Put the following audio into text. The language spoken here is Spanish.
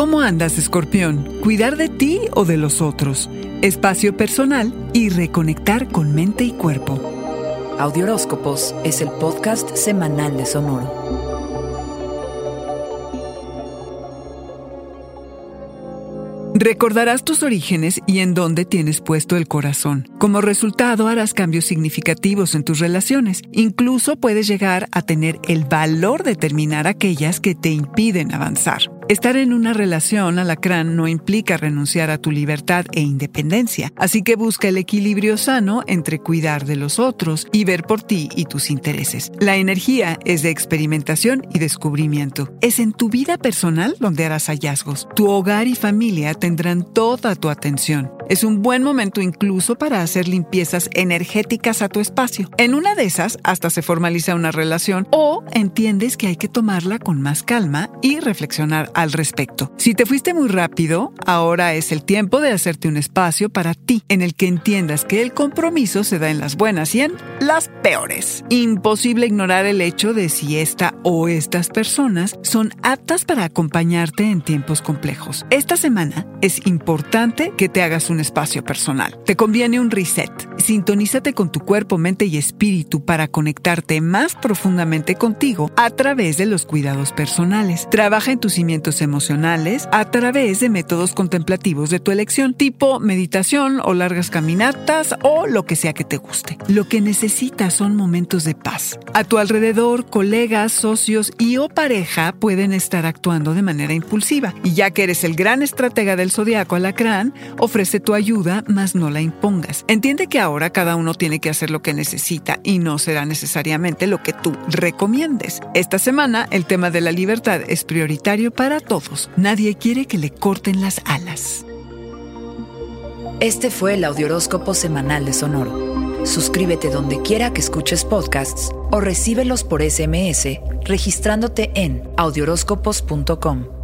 ¿Cómo andas, escorpión? ¿Cuidar de ti o de los otros? Espacio personal y reconectar con mente y cuerpo. Audioróscopos es el podcast semanal de Sonoro. Recordarás tus orígenes y en dónde tienes puesto el corazón. Como resultado harás cambios significativos en tus relaciones. Incluso puedes llegar a tener el valor de terminar aquellas que te impiden avanzar. Estar en una relación alacrán no implica renunciar a tu libertad e independencia, así que busca el equilibrio sano entre cuidar de los otros y ver por ti y tus intereses. La energía es de experimentación y descubrimiento. Es en tu vida personal donde harás hallazgos. Tu hogar y familia tendrán toda tu atención. Es un buen momento incluso para hacer limpiezas energéticas a tu espacio. En una de esas hasta se formaliza una relación o entiendes que hay que tomarla con más calma y reflexionar al respecto. Si te fuiste muy rápido, ahora es el tiempo de hacerte un espacio para ti en el que entiendas que el compromiso se da en las buenas y en las peores. Imposible ignorar el hecho de si esta o estas personas son aptas para acompañarte en tiempos complejos. Esta semana es importante que te hagas un espacio personal. Te conviene un reset. Sintonízate con tu cuerpo, mente y espíritu para conectarte más profundamente contigo a través de los cuidados personales. Trabaja en tus emocionales a través de métodos contemplativos de tu elección, tipo meditación o largas caminatas o lo que sea que te guste. Lo que necesitas son momentos de paz. A tu alrededor, colegas, socios y o pareja pueden estar actuando de manera impulsiva. Y ya que eres el gran estratega del zodiaco alacrán, ofrece tu ayuda, mas no la impongas. Entiende que ahora cada uno tiene que hacer lo que necesita y no será necesariamente lo que tú recomiendes. Esta semana el tema de la libertad es prioritario para todos. Nadie quiere que le corten las alas. Este fue el Audioróscopo Semanal de Sonoro. Suscríbete donde quiera que escuches podcasts o recíbelos por SMS registrándote en audioróscopos.com.